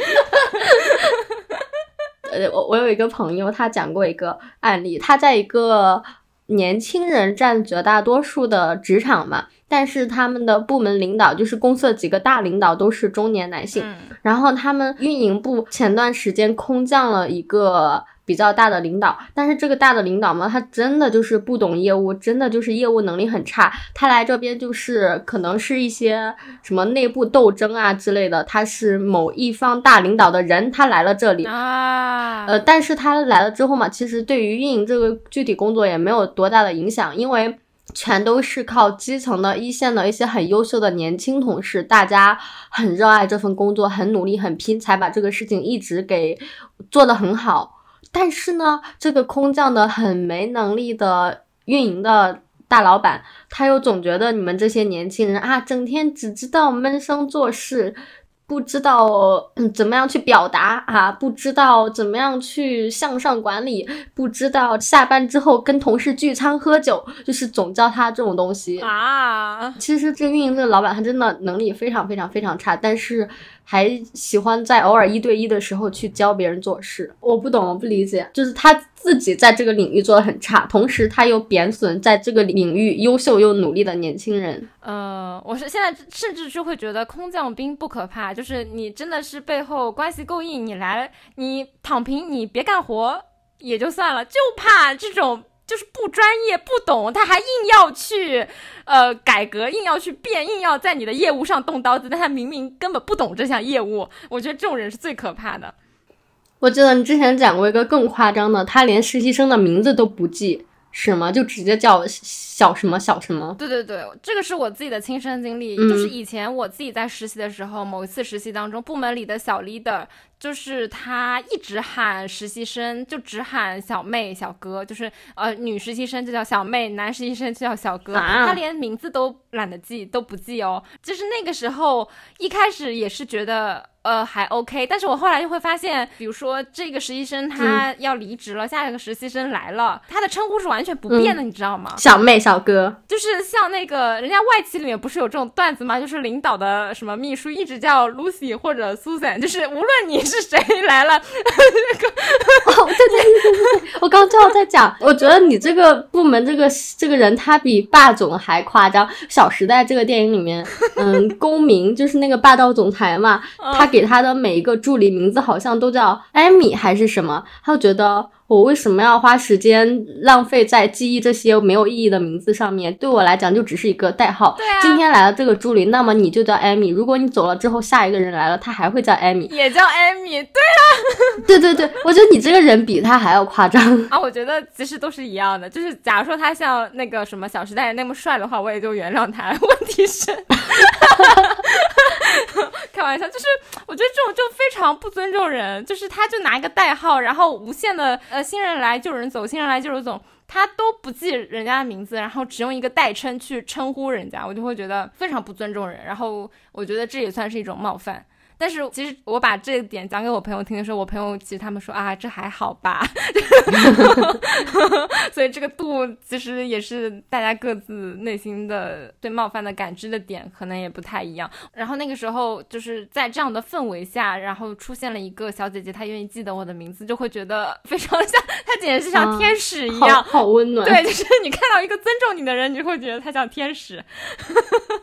Speaker 1: 呃，我我有一个朋友，他讲过一个案例，他在一个年轻人占绝大多数的职场嘛，但是他们的部门领导，就是公司的几个大领导都是中年男性，然后他们运营部前段时间空降了一个。比较大的领导，但是这个大的领导嘛，他真的就是不懂业务，真的就是业务能力很差。他来这边就是可能是一些什么内部斗争啊之类的。他是某一方大领导的人，他来了这里
Speaker 3: 啊，
Speaker 1: 呃，但是他来了之后嘛，其实对于运营这个具体工作也没有多大的影响，因为全都是靠基层的一线的一些很优秀的年轻同事，大家很热爱这份工作，很努力很拼，才把这个事情一直给做得很好。但是呢，这个空降的很没能力的运营的大老板，他又总觉得你们这些年轻人啊，整天只知道闷声做事。不知道怎么样去表达啊，不知道怎么样去向上管理，不知道下班之后跟同事聚餐喝酒，就是总教他这种东西
Speaker 3: 啊。
Speaker 1: 其实这运营这个老板他真的能力非常非常非常差，但是还喜欢在偶尔一对一的时候去教别人做事。我不懂，我不理解，就是他自己在这个领域做的很差，同时他又贬损在这个领域优秀又努力的年轻人。
Speaker 3: 呃，我是现在甚至就会觉得空降兵不可怕，就是你真的是背后关系够硬，你来你躺平，你别干活也就算了，就怕这种就是不专业不懂，他还硬要去呃改革，硬要去变，硬要在你的业务上动刀子，但他明明根本不懂这项业务，我觉得这种人是最可怕的。
Speaker 1: 我记得你之前讲过一个更夸张的，他连实习生的名字都不记。是吗就直接叫小什么小什么？
Speaker 3: 对对对，这个是我自己的亲身经历，就是以前我自己在实习的时候，某一次实习当中，部门里的小 leader。就是他一直喊实习生，就只喊小妹、小哥，就是呃女实习生就叫小妹，男实习生就叫小哥，他连名字都懒得记，都不记哦。就是那个时候一开始也是觉得呃还 OK，但是我后来就会发现，比如说这个实习生他要离职了，下一个实习生来了，他的称呼是完全不变的，你知道吗？
Speaker 1: 小妹、小哥，
Speaker 3: 就是像那个人家外企里面不是有这种段子吗？就是领导的什么秘书一直叫 Lucy 或者 Susan，就是无论你。是谁来了？
Speaker 1: 哦，对对对对对，我刚正好在讲，我觉得你这个部门这个这个人他比霸总还夸张。《小时代》这个电影里面，嗯，公民就是那个霸道总裁嘛，他给他的每一个助理名字好像都叫艾米还是什么，他就觉得。我为什么要花时间浪费在记忆这些没有意义的名字上面？对我来讲就只是一个代号。
Speaker 3: 对啊。
Speaker 1: 今天来了这个助理，那么你就叫艾米。如果你走了之后，下一个人来了，他还会叫艾米，
Speaker 3: 也叫艾米。对啊。
Speaker 1: 对对对，我觉得你这个人比他还要夸张
Speaker 3: 啊！我觉得其实都是一样的，就是假如说他像那个什么《小时代》那么帅的话，我也就原谅他。问题是，开玩笑，就是我觉得这种就非常不尊重人，就是他就拿一个代号，然后无限的呃。新人来就有人走，新人来就有人走，他都不记人家的名字，然后只用一个代称去称呼人家，我就会觉得非常不尊重人。然后我觉得这也算是一种冒犯。但是其实我把这个点讲给我朋友听的时候，我朋友其实他们说啊，这还好吧。所以这个度其实也是大家各自内心的对冒犯的感知的点可能也不太一样。然后那个时候就是在这样的氛围下，然后出现了一个小姐姐，她愿意记得我的名字，就会觉得非常像，她简直是像天使一样，
Speaker 1: 好温暖。
Speaker 3: 对，就是你看到一个尊重你的人，你会觉得他像天使。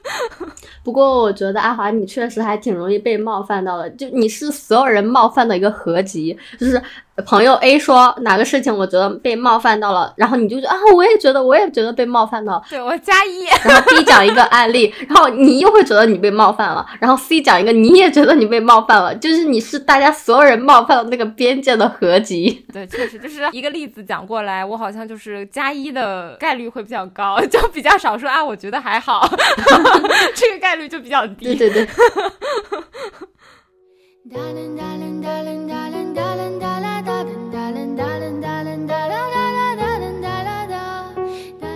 Speaker 1: 不过我觉得阿华，你确实还挺容易被冒。犯到的，就你是所有人冒犯的一个合集，就是。朋友 A 说哪个事情我觉得被冒犯到了，然后你就觉得啊，我也觉得，我也觉得被冒犯到。
Speaker 3: 对我加一，
Speaker 1: 然后 B 讲一个案例，然后你又会觉得你被冒犯了，然后 C 讲一个，你也觉得你被冒犯了，就是你是大家所有人冒犯的那个边界的合集。
Speaker 3: 对，确实就是一个例子讲过来，我好像就是加一的概率会比较高，就比较少说啊，我觉得还好，这个概率就比较低。
Speaker 1: 对对对。
Speaker 3: Darling, darling, darling, darling, darling, darling, darling, darling, darling, darling, darling, darling.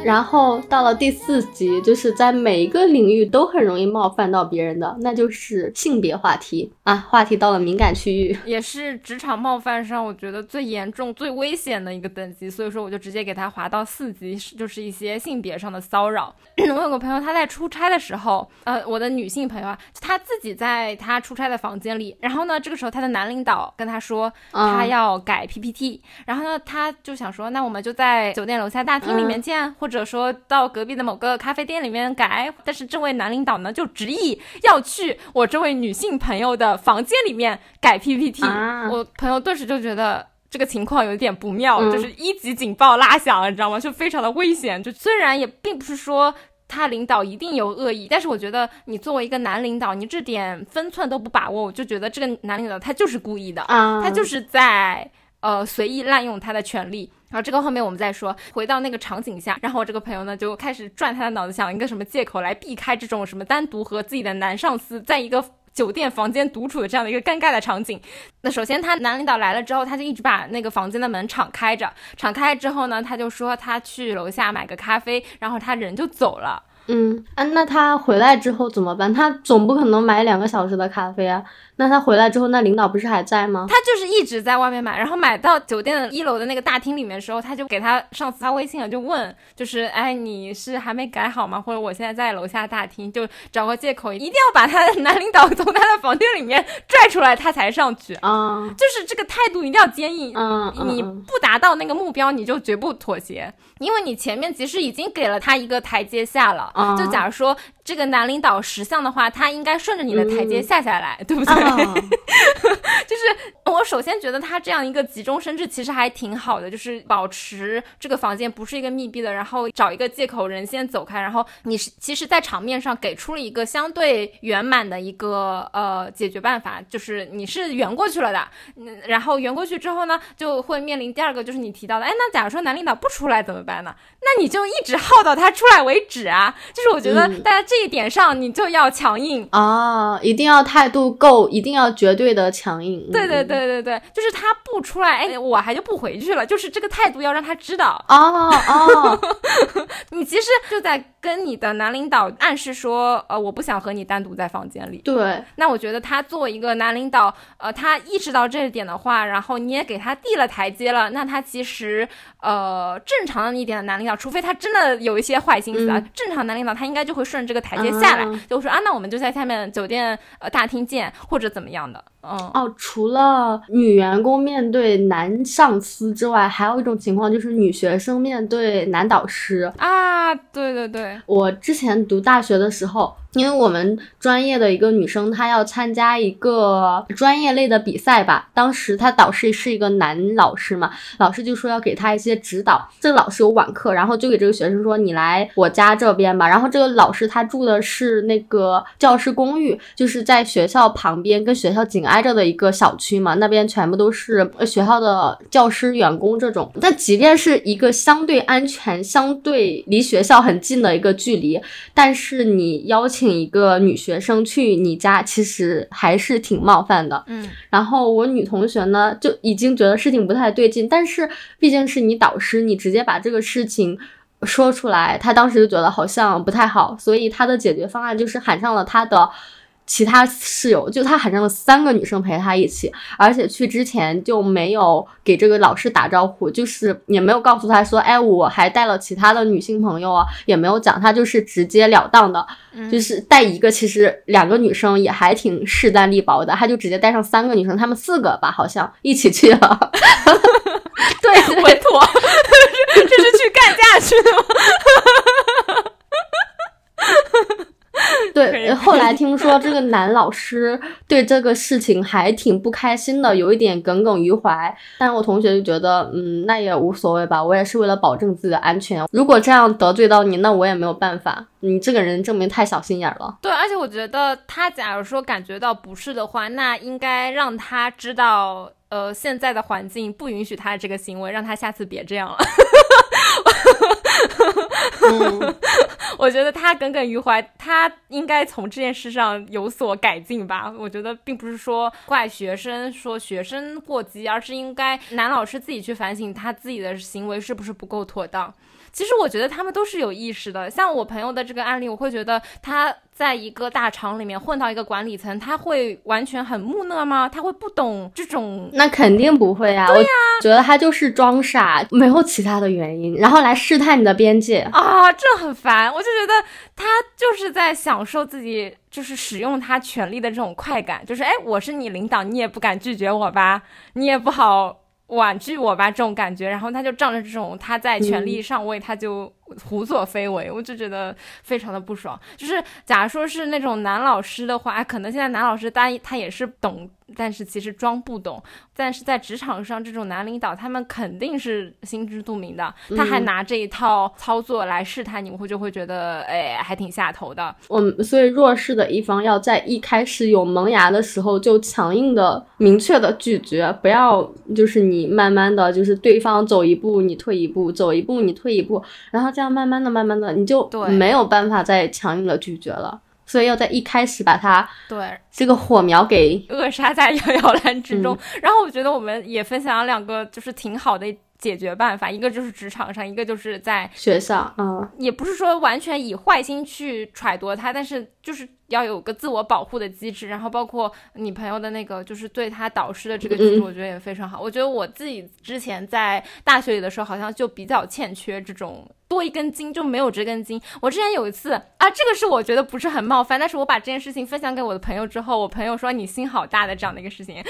Speaker 1: 然后到了第四集，就是在每一个领域都很容易冒犯到别人的，那就是性别话题啊，话题到了敏感区域，
Speaker 3: 也是职场冒犯上我觉得最严重、最危险的一个等级，所以说我就直接给他划到四级，就是一些性别上的骚扰。我有个朋友，他在出差的时候，呃，我的女性朋友啊，他自己在他出差的房间里，然后呢，这个时候他的男领导跟他说，他要改 PPT，然后呢，他就想说，那我们就在酒店楼下大厅里面见，或者。说到隔壁的某个咖啡店里面改，但是这位男领导呢就执意要去我这位女性朋友的房间里面改 PPT，我朋友顿时就觉得这个情况有点不妙，就是一级警报拉响了，你知道吗？就非常的危险。就虽然也并不是说他领导一定有恶意，但是我觉得你作为一个男领导，你这点分寸都不把握，我就觉得这个男领导他就是故意的，他就是在呃随意滥用他的权利。然后这个后面我们再说，回到那个场景下，然后我这个朋友呢就开始转他的脑子，想一个什么借口来避开这种什么单独和自己的男上司在一个酒店房间独处的这样的一个尴尬的场景。那首先他男领导来了之后，他就一直把那个房间的门敞开着，敞开之后呢，他就说他去楼下买个咖啡，然后他人就走了。
Speaker 1: 嗯啊，那他回来之后怎么办？他总不可能买两个小时的咖啡啊。那他回来之后，那领导不是还在吗？
Speaker 3: 他就是一直在外面买，然后买到酒店的一楼的那个大厅里面的时候，他就给他上司发微信了，就问，就是哎，你是还没改好吗？或者我现在在楼下大厅，就找个借口，一定要把他的男领导从他的房间里面拽出来，他才上去
Speaker 1: 啊。
Speaker 3: 就是这个态度一定要坚硬，
Speaker 1: 嗯，
Speaker 3: 你不达到那个目标，你就绝不妥协，因为你前面其实已经给了他一个台阶下了。就假如说。这个男领导识相的话，他应该顺着你的台阶下下来，对不对？就是我首先觉得他这样一个急中生智，其实还挺好的，就是保持这个房间不是一个密闭的，然后找一个借口人先走开，然后你是其实，在场面上给出了一个相对圆满的一个呃解决办法，就是你是圆过去了的。嗯，然后圆过去之后呢，就会面临第二个，就是你提到的，哎，那假如说男领导不出来怎么办呢？那你就一直耗到他出来为止啊。就是我觉得大家这。这一点上你就要强硬
Speaker 1: 啊，一定要态度够，一定要绝对的强硬。
Speaker 3: 对对对对对，就是他不出来，哎，我还就不回去了。就是这个态度要让他知道。
Speaker 1: 哦哦，
Speaker 3: 你其实就在跟你的男领导暗示说，呃，我不想和你单独在房间里。
Speaker 1: 对，
Speaker 3: 那我觉得他作为一个男领导，呃，他意识到这一点的话，然后你也给他递了台阶了，那他其实，呃，正常的一点的男领导，除非他真的有一些坏心思啊，正常男领导他应该就会顺这个。台阶下来，就说啊，那我们就在下面酒店呃大厅见，或者怎么样的。嗯，
Speaker 1: 哦，除了女员工面对男上司之外，还有一种情况就是女学生面对男导师。
Speaker 3: 啊，对对对，
Speaker 1: 我之前读大学的时候，因为我们专业的一个女生，她要参加一个专业类的比赛吧。当时她导师是一个男老师嘛，老师就说要给她一些指导。这个老师有晚课，然后就给这个学生说：“你来我家这边吧。”然后这个老师他住的是那个教师公寓，就是在学校旁边，跟学校紧挨着的一个小区嘛。那边全部都是学校的教师、员工这种。但即便是一个相对安全、相对离学校很近的一个距离，但是你邀请一个女学生去你家，其实还是挺冒犯的。
Speaker 3: 嗯，
Speaker 1: 然后我女同学呢，就已经觉得事情不太对劲，但是毕竟是你导师，你直接把这个事情说出来，她当时就觉得好像不太好，所以她的解决方案就是喊上了她的。其他室友就他喊上了三个女生陪他一起，而且去之前就没有给这个老师打招呼，就是也没有告诉他说，哎，我还带了其他的女性朋友啊，也没有讲，他就是直截了当的，就是带一个，其实两个女生也还挺势单力薄的，他就直接带上三个女生，她们四个吧，好像一起去了。对，
Speaker 3: 稳妥，这是去干架去的吗？
Speaker 1: 对，后来听说这个男老师对这个事情还挺不开心的，有一点耿耿于怀。但我同学就觉得，嗯，那也无所谓吧，我也是为了保证自己的安全。如果这样得罪到你，那我也没有办法。你这个人证明太小心眼了。
Speaker 3: 对，而且我觉得他假如说感觉到不适的话，那应该让他知道，呃，现在的环境不允许他这个行为，让他下次别这样了。
Speaker 1: 嗯，
Speaker 3: 我觉得他耿耿于怀，他应该从这件事上有所改进吧。我觉得并不是说怪学生，说学生过激，而是应该男老师自己去反省他自己的行为是不是不够妥当。其实我觉得他们都是有意识的。像我朋友的这个案例，我会觉得他在一个大厂里面混到一个管理层，他会完全很木讷吗？他会不懂这种？
Speaker 1: 那肯定不会啊。对呀、我觉得他就是装傻，没有其他的原因，然后来试探你的边界。
Speaker 3: 啊，这很烦。我就觉得他就是在享受自己就是使用他权力的这种快感，就是哎，我是你领导，你也不敢拒绝我吧，你也不好婉拒我吧，这种感觉。然后他就仗着这种他在权力上位，他就胡作非为，我就觉得非常的不爽。就是假如说是那种男老师的话，可能现在男老师他他也是懂，但是其实装不懂。但是在职场上，这种男领导他们肯定是心知肚明的，他还拿这一套操作来试探你，我会就会觉得，哎，还挺下头的。
Speaker 1: 我们所以弱势的一方要在一开始有萌芽的时候就强硬的、明确的拒绝，不要就是你慢慢的就是对方走一步你退一步，走一步你退一步，然后这样慢慢的、慢慢的你就
Speaker 3: 对
Speaker 1: 没有办法再强硬的拒绝了。所以要在一开始把它
Speaker 3: 对，
Speaker 1: 这个火苗给
Speaker 3: 扼杀在摇摇篮之中。然后我觉得我们也分享了两个就是挺好的解决办法，一个就是职场上，一个就是在
Speaker 1: 学校，嗯
Speaker 3: 也不是说完全以坏心去揣度他，但是就是要有个自我保护的机制。然后包括你朋友的那个，就是对他导师的这个机制，
Speaker 1: 嗯
Speaker 3: 我觉得也非常好。我觉得我自己之前在大学里的时候，好像就比较欠缺这种。多一根筋就没有这根筋。我之前有一次啊，这个是我觉得不是很冒犯，但是我把这件事情分享给我的朋友之后，我朋友说你心好大的这样的一个事情。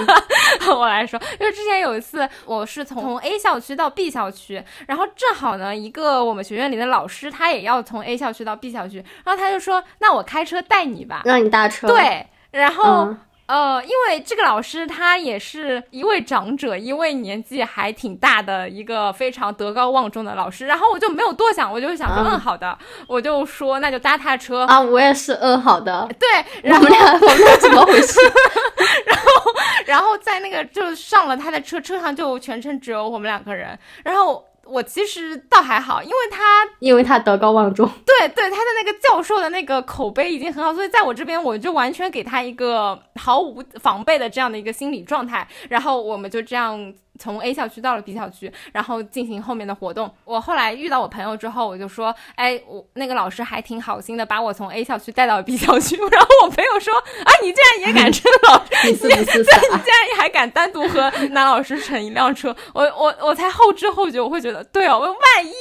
Speaker 3: 我来说，因为之前有一次我是从 A 校区到 B 校区，然后正好呢，一个我们学院里的老师他也要从 A 校区到 B 校区，然后他就说，那我开车带你吧。
Speaker 1: 让你搭车，，
Speaker 3: 对，然后。
Speaker 1: 嗯
Speaker 3: 呃，因为这个老师他也是一位长者，一位年纪还挺大的一个非常德高望重的老师，然后我就没有多想，我就想说，
Speaker 1: 嗯
Speaker 3: 嗯，好的，我就说那就搭他的车。
Speaker 1: 啊，我也是，嗯，好的，
Speaker 3: 对，然后
Speaker 1: 我们俩我们俩怎么回事？
Speaker 3: 然后然后在那个就上了他的车，车上就全程只有我们两个人。然后我其实倒还好，因为他
Speaker 1: 因为他德高望重，
Speaker 3: 对对他的那个教授的那个口碑已经很好，所以在我这边我就完全给他一个毫无防备的这样的一个心理状态。然后我们就这样从 A 校区到了 B 校区，然后进行后面的活动。我后来遇到我朋友之后，我就说，哎，我那个老师还挺好心的，把我从 A 校区带到 B 校区。然后我朋友说，啊，你竟然也敢称老师，
Speaker 1: 你是不是傻？
Speaker 3: 你竟然还敢单独和男老师乘一辆车，我我我才后知后觉，我会觉得，对哦，万一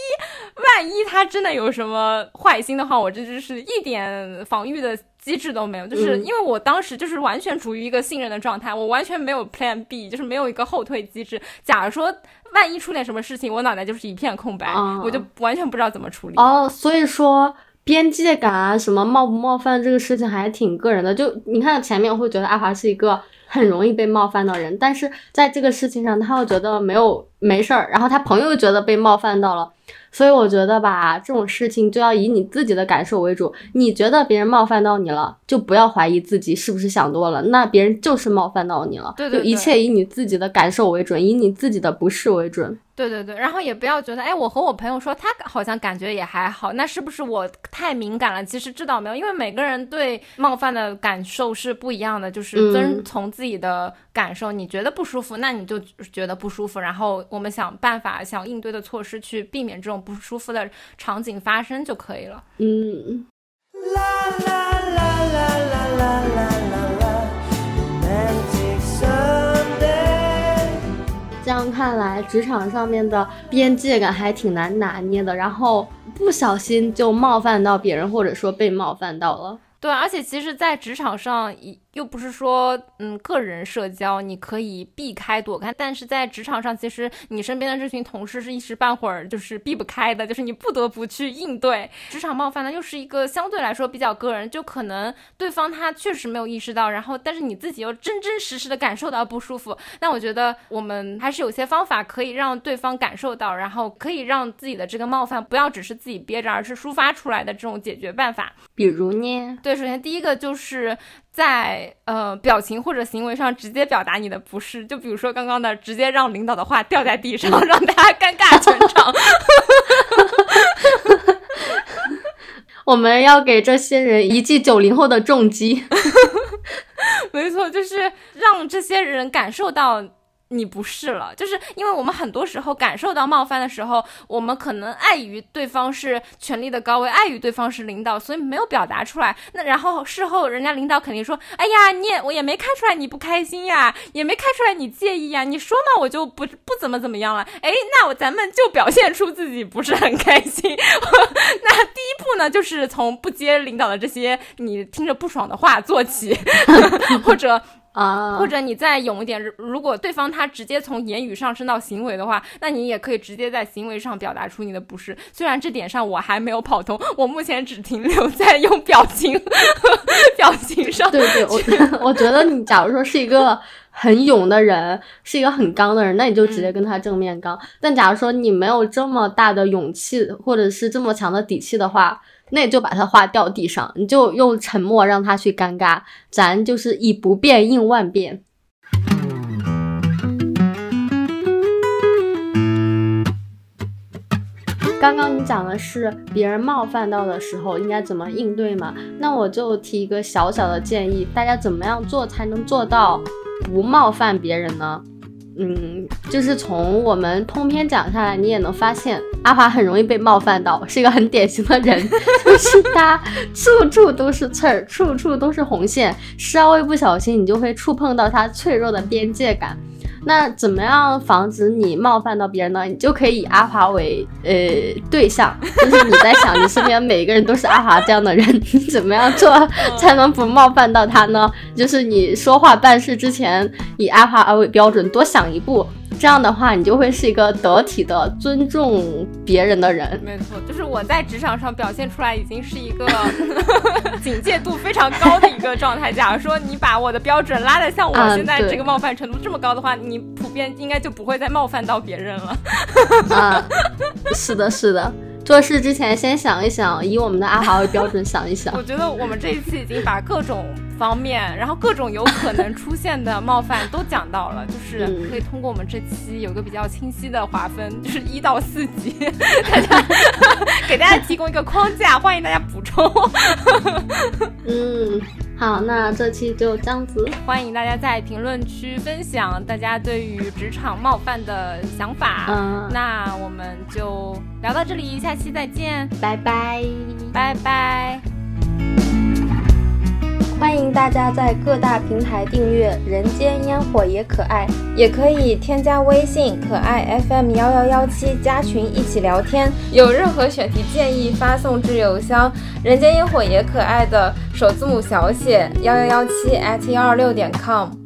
Speaker 3: 万一他真的有什么坏心的话，我这就是一点防御的机制都没有，就是因为我当时就是完全处于一个信任的状态，我完全没有 Plan B，就是没有一个后退机制。假如说万一出点什么事情，我脑袋就是一片空白，我就完全不知道怎么处理。
Speaker 1: 哦，所以说边界感啊，什么冒不冒犯这个事情还挺个人的。就你看前面会觉得阿华是一个。很容易被冒犯的人，但是在这个事情上，他又觉得没有没事儿，然后他朋友又觉得被冒犯到了，所以我觉得吧，这种事情就要以你自己的感受为主。你觉得别人冒犯到你了，就不要怀疑自己是不是想多了，那别人就是冒犯到你了。
Speaker 3: 对对，
Speaker 1: 一切以你自己的感受为准，以你自己的不适为准。
Speaker 3: 对对对，然后也不要觉得，哎，我和我朋友说他好像感觉也还好，那是不是我太敏感了？其实这倒没有，因为每个人对冒犯的感受是不一样的，就是遵从自己的感受。你觉得不舒服，那你就觉得不舒服，然后我们想办法、想应对的措施去避免这种不舒服的场景发生就可以了。
Speaker 1: 嗯。这看来，职场上面的边界感还挺难拿捏的，然后不小心就冒犯到别人，或者说被冒犯到了。
Speaker 3: 对，而且其实，在职场上一。又不是说，嗯，个人社交你可以避开躲开，但是在职场上，其实你身边的这群同事是一时半会儿就是避不开的，就是你不得不去应对。职场冒犯呢，又是一个相对来说比较个人，就可能对方他确实没有意识到，然后但是你自己又真真实实的感受到不舒服。那我觉得我们还是有些方法可以让对方感受到，然后可以让自己的这个冒犯不要只是自己憋着，而是抒发出来的这种解决办法。
Speaker 1: 比如呢？
Speaker 3: 对，首先第一个就是。在呃表情或者行为上直接表达你的不适，就比如说刚刚的直接让领导的话掉在地上，让大家尴尬全场。
Speaker 1: 我们要给这些人一记九零后的重击。
Speaker 3: 没错，就是让这些人感受到。你不是了，就是因为我们很多时候感受到冒犯的时候，我们可能碍于对方是权力的高位，碍于对方是领导，所以没有表达出来。那然后事后人家领导肯定说：“哎呀，你也我也没看出来你不开心呀，也没看出来你介意呀，你说嘛，我就不不怎么怎么样了。”哎，那我咱们就表现出自己不是很开心。那第一步呢，就是从不接领导的这些你听着不爽的话做起，或者。
Speaker 1: 啊，
Speaker 3: 或者你再勇一点，如果对方他直接从言语上升到行为的话，那你也可以直接在行为上表达出你的不适。虽然这点上我还没有跑通，我目前只停留在用表情 表情上。
Speaker 1: 对对，我我觉得你假如说是一个很勇的人，是一个很刚的人，那你就直接跟他正面刚。但假如说你没有这么大的勇气，或者是这么强的底气的话。那你就把他话掉地上，你就用沉默让他去尴尬，咱就是以不变应万变。刚刚你讲的是别人冒犯到的时候应该怎么应对嘛？那我就提一个小小的建议，大家怎么样做才能做到不冒犯别人呢？嗯，就是从我们通篇讲下来，你也能发现阿华很容易被冒犯到，是一个很典型的人，就是他处处都是刺儿，处处都是红线，稍微不小心你就会触碰到他脆弱的边界感。那怎么样防止你冒犯到别人呢？你就可以以阿华为呃对象，就是你在想你身边每一个人都是阿华这样的人，你怎么样做才能不冒犯到他呢？就是你说话办事之前以阿华为标准，多想一步。这样的话，你就会是一个得体的、尊重别人的人。
Speaker 3: 没错，就是我在职场上表现出来，已经是一个 警戒度非常高的一个状态。假如说你把我的标准拉的像我现在这个冒犯程度这么高的话，你普遍应该就不会再冒犯到别人了。
Speaker 1: 啊，是的，是的。做事之前先想一想，以我们的阿豪为标准想一想。
Speaker 3: 我觉得我们这一期已经把各种方面，然后各种有可能出现的冒犯都讲到了，就是可以通过我们这期有个比较清晰的划分，就是一到四级，大家给大家提供一个框架，欢迎大家补充。
Speaker 1: 嗯。好，那这期就这样子。
Speaker 3: 欢迎大家在评论区分享大家对于职场冒犯的想法。
Speaker 1: 嗯，
Speaker 3: 那我们就聊到这里，下期再见，
Speaker 1: 拜拜，
Speaker 3: 拜拜。
Speaker 1: 欢迎大家在各大平台订阅《人间烟火也可爱》，
Speaker 3: 也可以添加微信“可爱 FM 幺幺幺七”加群一起聊天。有任何选题建议，发送至邮箱“人间烟火也可爱”的首字母小写幺幺幺七 at 幺二六点 com。